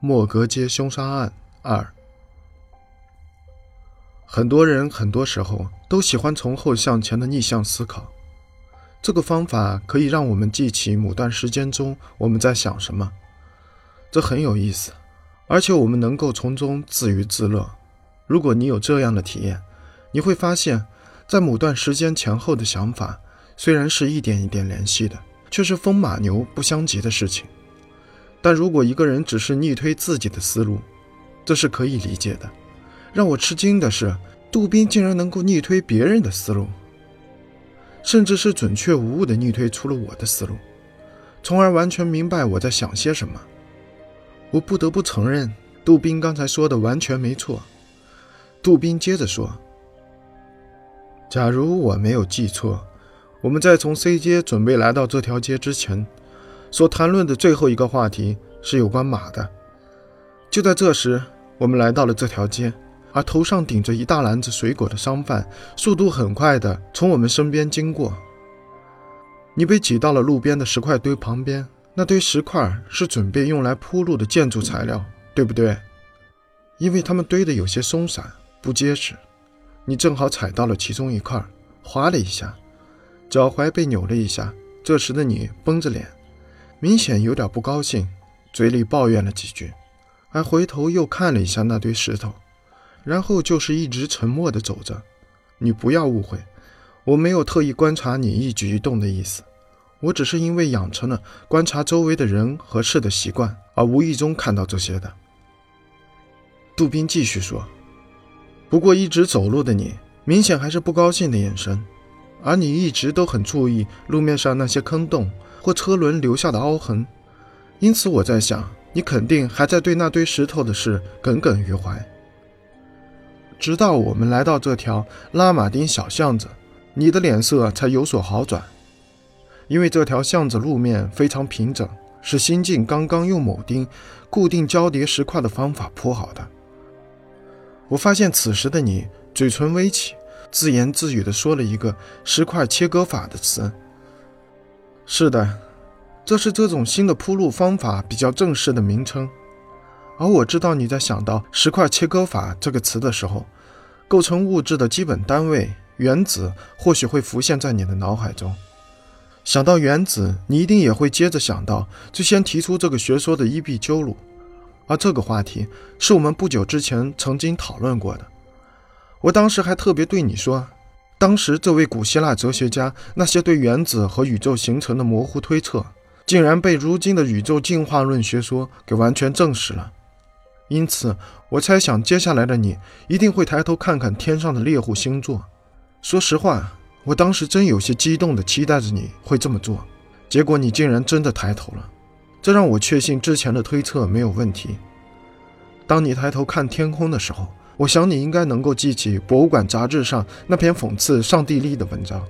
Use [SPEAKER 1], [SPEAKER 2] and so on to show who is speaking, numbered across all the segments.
[SPEAKER 1] 莫格街凶杀案二。很多人很多时候都喜欢从后向前的逆向思考，这个方法可以让我们记起某段时间中我们在想什么，这很有意思，而且我们能够从中自娱自乐。如果你有这样的体验，你会发现，在某段时间前后的想法虽然是一点一点联系的，却是风马牛不相及的事情。但如果一个人只是逆推自己的思路，这是可以理解的。让我吃惊的是，杜宾竟然能够逆推别人的思路，甚至是准确无误地逆推出了我的思路，从而完全明白我在想些什么。我不得不承认，杜宾刚才说的完全没错。杜宾接着说：“假如我没有记错，我们在从 C 街准备来到这条街之前。”所谈论的最后一个话题是有关马的。就在这时，我们来到了这条街，而头上顶着一大篮子水果的商贩速度很快地从我们身边经过。你被挤到了路边的石块堆旁边，那堆石块是准备用来铺路的建筑材料，对不对？因为它们堆得有些松散不结实，你正好踩到了其中一块，滑了一下，脚踝被扭了一下。这时的你绷着脸。明显有点不高兴，嘴里抱怨了几句，还回头又看了一下那堆石头，然后就是一直沉默地走着。你不要误会，我没有特意观察你一举一动的意思，我只是因为养成了观察周围的人和事的习惯，而无意中看到这些的。杜宾继续说：“不过一直走路的你，明显还是不高兴的眼神，而你一直都很注意路面上那些坑洞。”或车轮留下的凹痕，因此我在想，你肯定还在对那堆石头的事耿耿于怀。直到我们来到这条拉马丁小巷子，你的脸色才有所好转，因为这条巷子路面非常平整，是新晋刚刚用铆钉固定交叠石块的方法铺好的。我发现此时的你嘴唇微起，自言自语地说了一个“石块切割法”的词。是的，这是这种新的铺路方法比较正式的名称。而我知道你在想到“石块切割法”这个词的时候，构成物质的基本单位原子或许会浮现在你的脑海中。想到原子，你一定也会接着想到最先提出这个学说的伊壁鸠鲁。而这个话题是我们不久之前曾经讨论过的。我当时还特别对你说。当时，这位古希腊哲学家那些对原子和宇宙形成的模糊推测，竟然被如今的宇宙进化论学说给完全证实了。因此，我猜想接下来的你一定会抬头看看天上的猎户星座。说实话，我当时真有些激动地期待着你会这么做，结果你竟然真的抬头了，这让我确信之前的推测没有问题。当你抬头看天空的时候。我想你应该能够记起《博物馆》杂志上那篇讽刺上帝力的文章。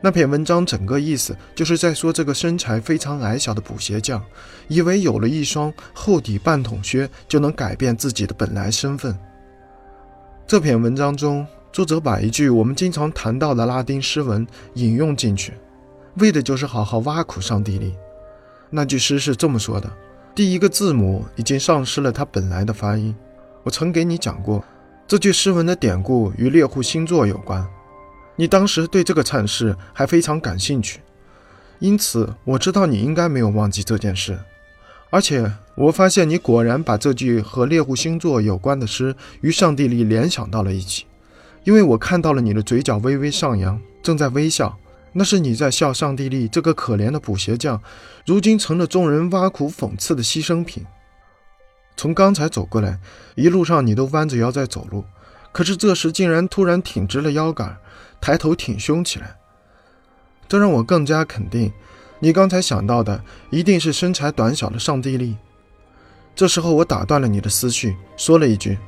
[SPEAKER 1] 那篇文章整个意思就是在说这个身材非常矮小的补鞋匠，以为有了一双厚底半筒靴就能改变自己的本来身份。这篇文章中，作者把一句我们经常谈到的拉丁诗文引用进去，为的就是好好挖苦上帝力。那句诗是这么说的：第一个字母已经丧失了它本来的发音。我曾给你讲过，这句诗文的典故与猎户星座有关。你当时对这个阐释还非常感兴趣，因此我知道你应该没有忘记这件事。而且我发现你果然把这句和猎户星座有关的诗与上帝力联想到了一起，因为我看到了你的嘴角微微上扬，正在微笑，那是你在笑上帝力这个可怜的补鞋匠，如今成了众人挖苦讽刺的牺牲品。从刚才走过来，一路上你都弯着腰在走路，可是这时竟然突然挺直了腰杆，抬头挺胸起来。这让我更加肯定，你刚才想到的一定是身材短小的上帝力。这时候我打断了你的思绪，说了一句：“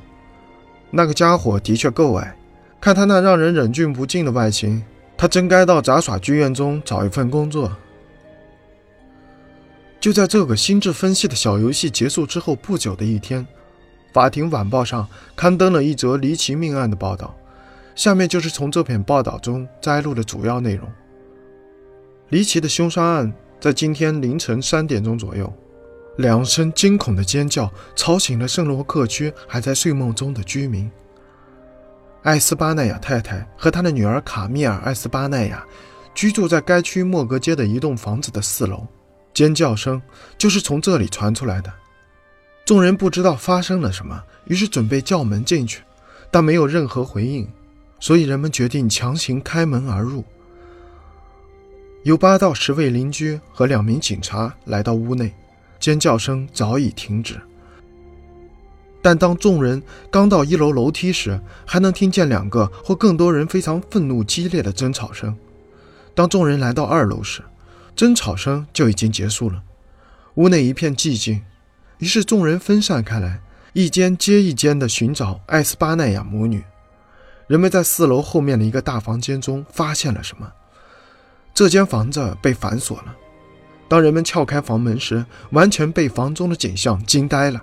[SPEAKER 1] 那个家伙的确够矮，看他那让人忍俊不禁的外形，他真该到杂耍剧院中找一份工作。”就在这个心智分析的小游戏结束之后不久的一天，法庭晚报上刊登了一则离奇命案的报道。下面就是从这篇报道中摘录的主要内容。离奇的凶杀案在今天凌晨三点钟左右，两声惊恐的尖叫吵醒了圣罗克区还在睡梦中的居民。艾斯巴奈亚太太和她的女儿卡米尔·艾斯巴奈亚居住在该区莫格街的一栋房子的四楼，尖叫声就是从这里传出来的。众人不知道发生了什么，于是准备叫门进去，但没有任何回应，所以人们决定强行开门而入。有八到十位邻居和两名警察来到屋内，尖叫声早已停止。但当众人刚到一楼楼梯时，还能听见两个或更多人非常愤怒、激烈的争吵声。当众人来到二楼时，争吵声就已经结束了，屋内一片寂静。于是众人分散开来，一间接一间地寻找艾斯巴奈亚母女。人们在四楼后面的一个大房间中发现了什么？这间房子被反锁了。当人们撬开房门时，完全被房中的景象惊呆了。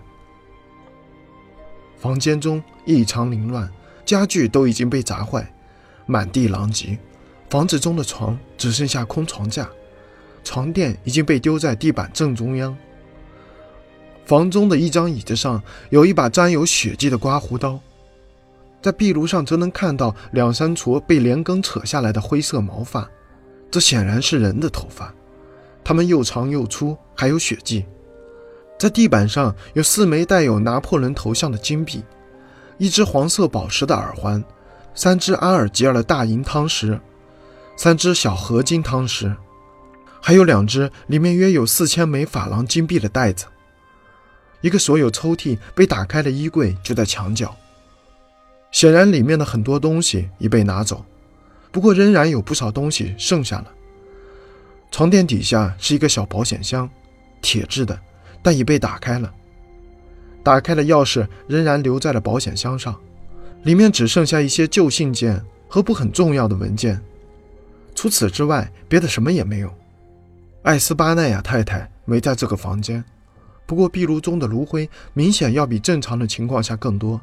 [SPEAKER 1] 房间中异常凌乱，家具都已经被砸坏，满地狼藉。房子中的床只剩下空床架，床垫已经被丢在地板正中央。房中的一张椅子上有一把沾有血迹的刮胡刀，在壁炉上则能看到两三撮被连根扯下来的灰色毛发，这显然是人的头发，它们又长又粗，还有血迹。在地板上有四枚带有拿破仑头像的金币，一只黄色宝石的耳环，三只阿尔及尔的大银汤匙，三只小合金汤匙，还有两只里面约有四千枚法郎金币的袋子。一个所有抽屉被打开的衣柜就在墙角，显然里面的很多东西已被拿走，不过仍然有不少东西剩下了。床垫底下是一个小保险箱，铁制的。但已被打开了，打开的钥匙仍然留在了保险箱上，里面只剩下一些旧信件和不很重要的文件，除此之外，别的什么也没有。艾斯巴奈亚太太没在这个房间，不过壁炉中的炉灰明显要比正常的情况下更多，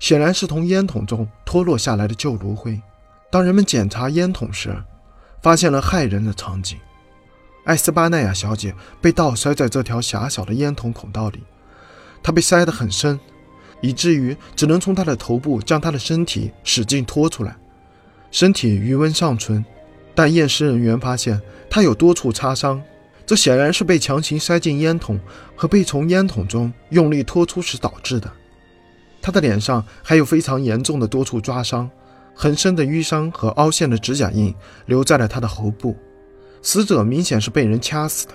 [SPEAKER 1] 显然是从烟筒中脱落下来的旧炉灰。当人们检查烟筒时，发现了骇人的场景。艾斯巴奈亚小姐被倒塞在这条狭小的烟筒孔道里，她被塞得很深，以至于只能从她的头部将她的身体使劲拖出来。身体余温尚存，但验尸人员发现他有多处擦伤，这显然是被强行塞进烟筒和被从烟筒中用力拖出时导致的。他的脸上还有非常严重的多处抓伤，很深的淤伤和凹陷的指甲印留在了他的喉部。死者明显是被人掐死的。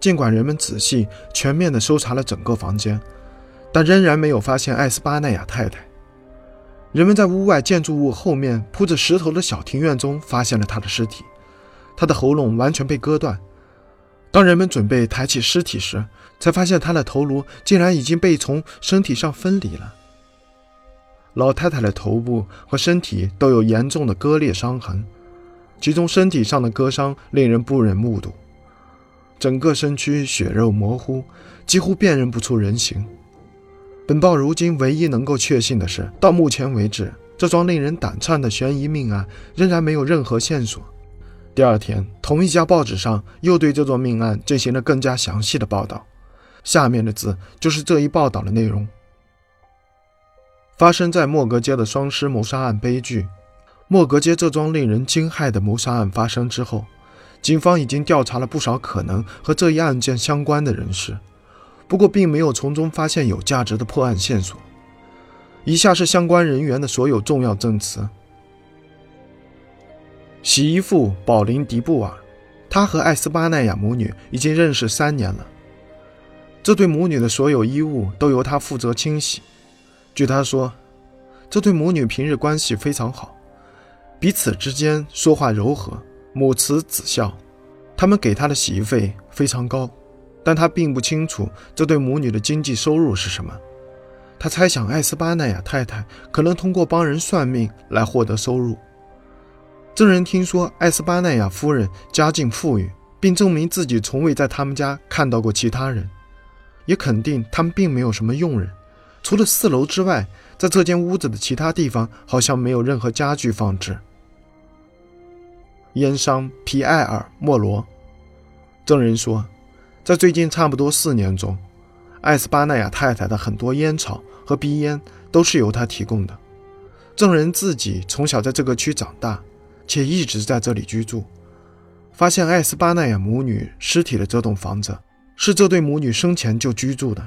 [SPEAKER 1] 尽管人们仔细、全面地搜查了整个房间，但仍然没有发现艾斯巴奈亚太太。人们在屋外建筑物后面铺着石头的小庭院中发现了他的尸体，他的喉咙完全被割断。当人们准备抬起尸体时，才发现他的头颅竟然已经被从身体上分离了。老太太的头部和身体都有严重的割裂伤痕。其中身体上的割伤令人不忍目睹，整个身躯血肉模糊，几乎辨认不出人形。本报如今唯一能够确信的是，到目前为止，这桩令人胆颤的悬疑命案仍然没有任何线索。第二天，同一家报纸上又对这座命案进行了更加详细的报道。下面的字就是这一报道的内容：发生在莫格街的双尸谋杀案悲剧。莫格街这桩令人惊骇的谋杀案发生之后，警方已经调查了不少可能和这一案件相关的人士，不过并没有从中发现有价值的破案线索。以下是相关人员的所有重要证词：洗衣妇宝琳·迪布尔，她和艾斯巴奈亚母女已经认识三年了。这对母女的所有衣物都由她负责清洗。据她说，这对母女平日关系非常好。彼此之间说话柔和，母慈子孝。他们给她的洗衣费非常高，但他并不清楚这对母女的经济收入是什么。他猜想艾斯巴奈亚太太可能通过帮人算命来获得收入。证人听说艾斯巴奈亚夫人家境富裕，并证明自己从未在他们家看到过其他人，也肯定他们并没有什么佣人。除了四楼之外，在这间屋子的其他地方好像没有任何家具放置。烟商皮埃尔·莫罗，证人说，在最近差不多四年中，艾斯巴奈亚太太的很多烟草和鼻烟都是由他提供的。证人自己从小在这个区长大，且一直在这里居住。发现艾斯巴奈亚母女尸体的这栋房子，是这对母女生前就居住的。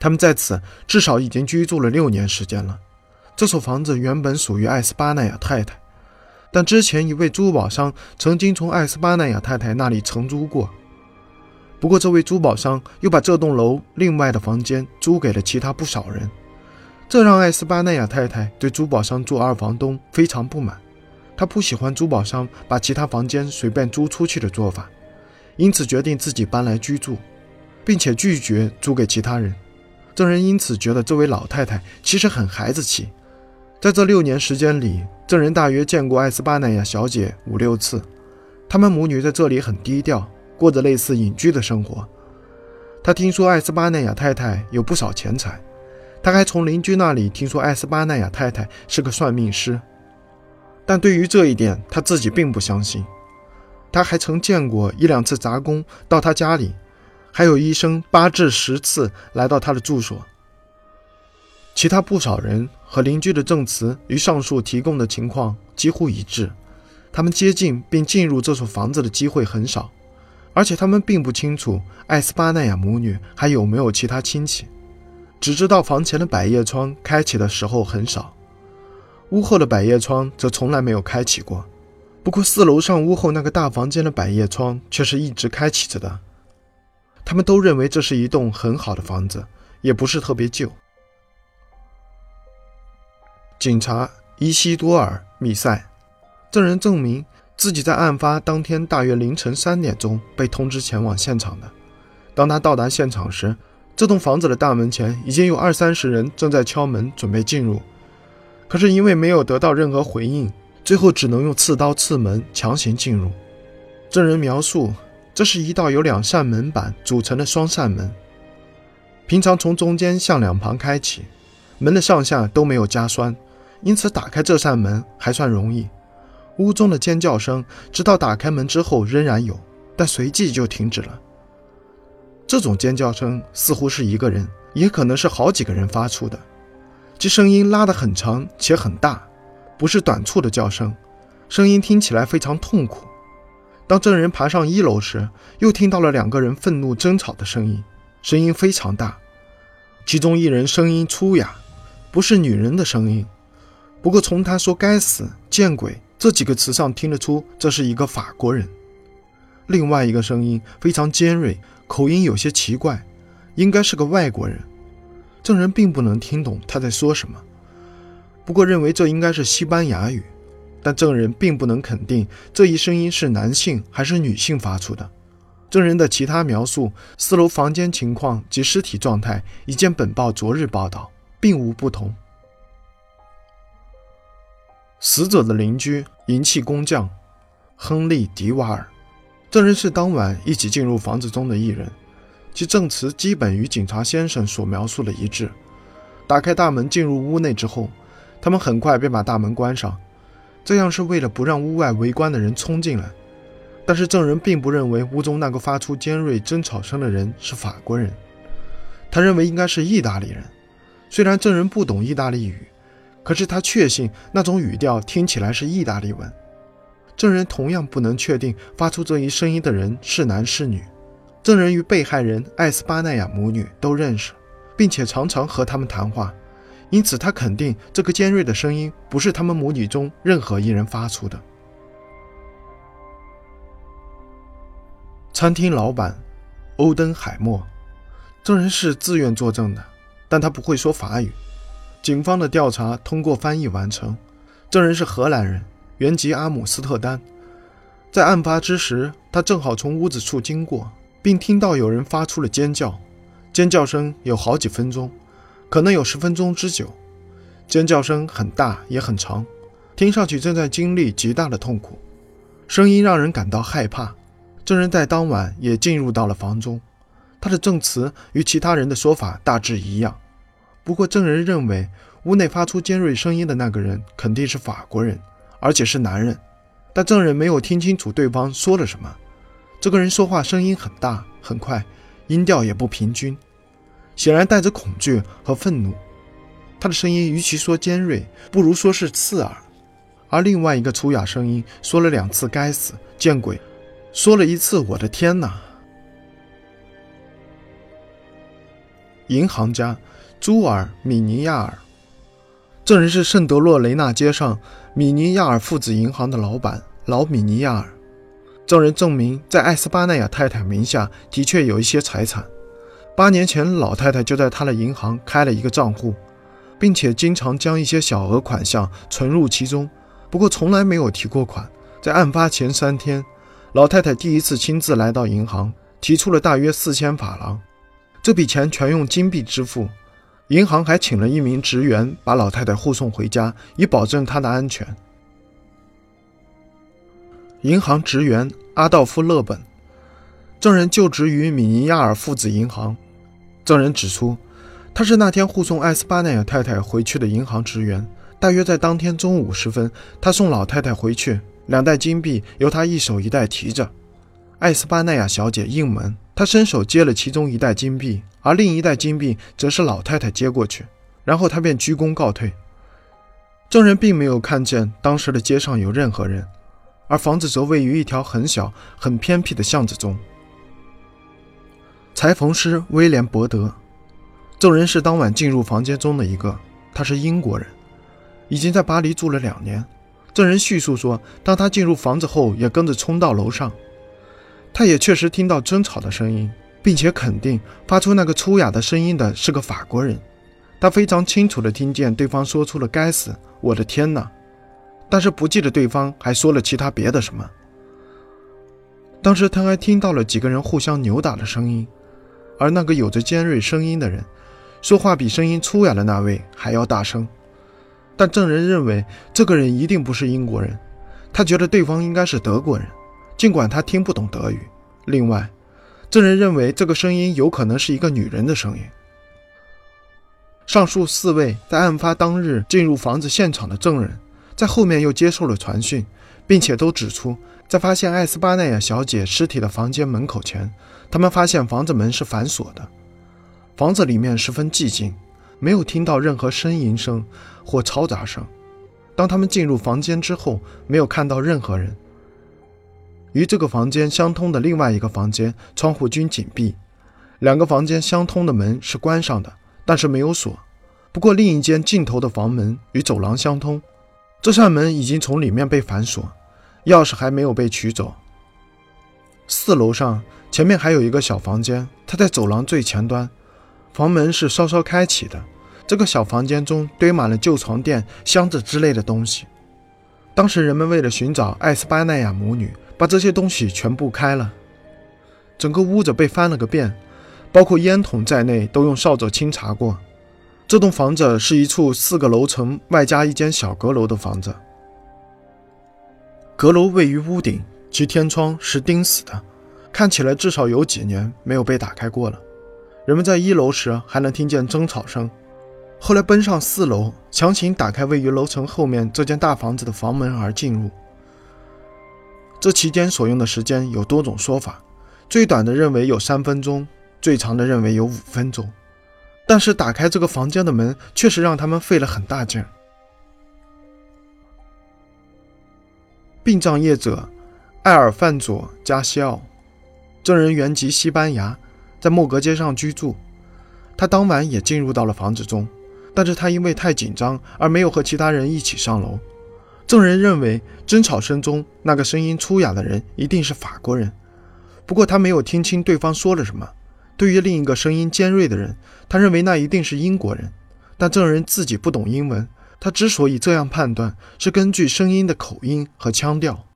[SPEAKER 1] 他们在此至少已经居住了六年时间了。这所房子原本属于艾斯巴奈亚太太，但之前一位珠宝商曾经从艾斯巴奈亚太太那里承租过。不过，这位珠宝商又把这栋楼另外的房间租给了其他不少人，这让艾斯巴奈亚太太对珠宝商做二房东非常不满。她不喜欢珠宝商把其他房间随便租出去的做法，因此决定自己搬来居住，并且拒绝租给其他人。证人因此觉得这位老太太其实很孩子气。在这六年时间里，证人大约见过艾斯巴奈亚小姐五六次，他们母女在这里很低调。过着类似隐居的生活。他听说艾斯巴奈亚太太有不少钱财，他还从邻居那里听说艾斯巴奈亚太太是个算命师。但对于这一点，他自己并不相信。他还曾见过一两次杂工到他家里，还有医生八至十次来到他的住所。其他不少人和邻居的证词与上述提供的情况几乎一致，他们接近并进入这所房子的机会很少。而且他们并不清楚艾斯巴奈亚母女还有没有其他亲戚，只知道房前的百叶窗开启的时候很少，屋后的百叶窗则从来没有开启过。不过四楼上屋后那个大房间的百叶窗却是一直开启着的。他们都认为这是一栋很好的房子，也不是特别旧。警察伊西多尔·米塞，证人证明。自己在案发当天大约凌晨三点钟被通知前往现场的。当他到达现场时，这栋房子的大门前已经有二三十人正在敲门准备进入，可是因为没有得到任何回应，最后只能用刺刀刺门强行进入。证人描述，这是一道由两扇门板组成的双扇门，平常从中间向两旁开启，门的上下都没有加栓，因此打开这扇门还算容易。屋中的尖叫声，直到打开门之后仍然有，但随即就停止了。这种尖叫声似乎是一个人，也可能是好几个人发出的，其声音拉得很长且很大，不是短促的叫声，声音听起来非常痛苦。当证人爬上一楼时，又听到了两个人愤怒争吵的声音，声音非常大，其中一人声音粗哑，不是女人的声音。不过从他说“该死，见鬼”。这几个词上听得出，这是一个法国人。另外一个声音非常尖锐，口音有些奇怪，应该是个外国人。证人并不能听懂他在说什么，不过认为这应该是西班牙语。但证人并不能肯定这一声音是男性还是女性发出的。证人的其他描述、四楼房间情况及尸体状态，已见本报昨日报道，并无不同。死者的邻居银器工匠亨利·迪瓦尔，证人是当晚一起进入房子中的一人，其证词基本与警察先生所描述的一致。打开大门进入屋内之后，他们很快便把大门关上，这样是为了不让屋外围观的人冲进来。但是证人并不认为屋中那个发出尖锐争吵声的人是法国人，他认为应该是意大利人。虽然证人不懂意大利语。可是他确信那种语调听起来是意大利文。证人同样不能确定发出这一声音的人是男是女。证人与被害人艾斯巴奈亚母女都认识，并且常常和他们谈话，因此他肯定这个尖锐的声音不是他们母女中任何一人发出的。餐厅老板欧登海默，证人是自愿作证的，但他不会说法语。警方的调查通过翻译完成。证人是荷兰人，原籍阿姆斯特丹。在案发之时，他正好从屋子处经过，并听到有人发出了尖叫。尖叫声有好几分钟，可能有十分钟之久。尖叫声很大也很长，听上去正在经历极大的痛苦。声音让人感到害怕。证人在当晚也进入到了房中，他的证词与其他人的说法大致一样。不过，证人认为屋内发出尖锐声音的那个人肯定是法国人，而且是男人。但证人没有听清楚对方说了什么。这个人说话声音很大很快，音调也不平均，显然带着恐惧和愤怒。他的声音与其说尖锐，不如说是刺耳。而另外一个粗哑声音说了两次“该死，见鬼”，说了一次“我的天哪”。银行家朱尔·米尼亚尔，这人是圣德洛雷纳街上米尼亚尔父子银行的老板老米尼亚尔。证人证明，在艾斯巴奈亚太太名下的确有一些财产。八年前，老太太就在他的银行开了一个账户。并且经常将一些小额款项存入其中，不过从来没有提过款。在案发前三天，老太太第一次亲自来到银行，提出了大约四千法郎，这笔钱全用金币支付。银行还请了一名职员把老太太护送回家，以保证她的安全。银行职员阿道夫·勒本，证人就职于米尼亚尔父子银行。证人指出。他是那天护送艾斯巴奈亚太太回去的银行职员。大约在当天中午时分，他送老太太回去，两袋金币由他一手一袋提着。艾斯巴奈亚小姐应门，他伸手接了其中一袋金币，而另一袋金币则是老太太接过去，然后他便鞠躬告退。证人并没有看见当时的街上有任何人，而房子则位于一条很小、很偏僻的巷子中。裁缝师威廉·伯德。证人是当晚进入房间中的一个，他是英国人，已经在巴黎住了两年。证人叙述说，当他进入房子后，也跟着冲到楼上。他也确实听到争吵的声音，并且肯定发出那个粗哑的声音的是个法国人。他非常清楚地听见对方说出了“该死，我的天哪”，但是不记得对方还说了其他别的什么。当时他还听到了几个人互相扭打的声音，而那个有着尖锐声音的人。说话比声音粗哑的那位还要大声，但证人认为这个人一定不是英国人，他觉得对方应该是德国人，尽管他听不懂德语。另外，证人认为这个声音有可能是一个女人的声音。上述四位在案发当日进入房子现场的证人，在后面又接受了传讯，并且都指出，在发现艾斯巴奈亚小姐尸体的房间门口前，他们发现房子门是反锁的。房子里面十分寂静，没有听到任何呻吟声或嘈杂声。当他们进入房间之后，没有看到任何人。与这个房间相通的另外一个房间窗户均紧闭，两个房间相通的门是关上的，但是没有锁。不过另一间尽头的房门与走廊相通，这扇门已经从里面被反锁，钥匙还没有被取走。四楼上前面还有一个小房间，它在走廊最前端。房门是稍稍开启的，这个小房间中堆满了旧床垫、箱子之类的东西。当时人们为了寻找艾斯巴奈亚母女，把这些东西全部开了，整个屋子被翻了个遍，包括烟筒在内都用扫帚清查过。这栋房子是一处四个楼层外加一间小阁楼的房子，阁楼位于屋顶，其天窗是钉死的，看起来至少有几年没有被打开过了。人们在一楼时还能听见争吵声，后来奔上四楼，强行打开位于楼层后面这间大房子的房门而进入。这期间所用的时间有多种说法，最短的认为有三分钟，最长的认为有五分钟。但是打开这个房间的门确实让他们费了很大劲。殡葬业者艾尔范佐加西奥，证人原籍西班牙。在莫格街上居住，他当晚也进入到了房子中，但是他因为太紧张而没有和其他人一起上楼。证人认为争吵声中那个声音粗哑的人一定是法国人，不过他没有听清对方说了什么。对于另一个声音尖锐的人，他认为那一定是英国人，但证人自己不懂英文，他之所以这样判断，是根据声音的口音和腔调。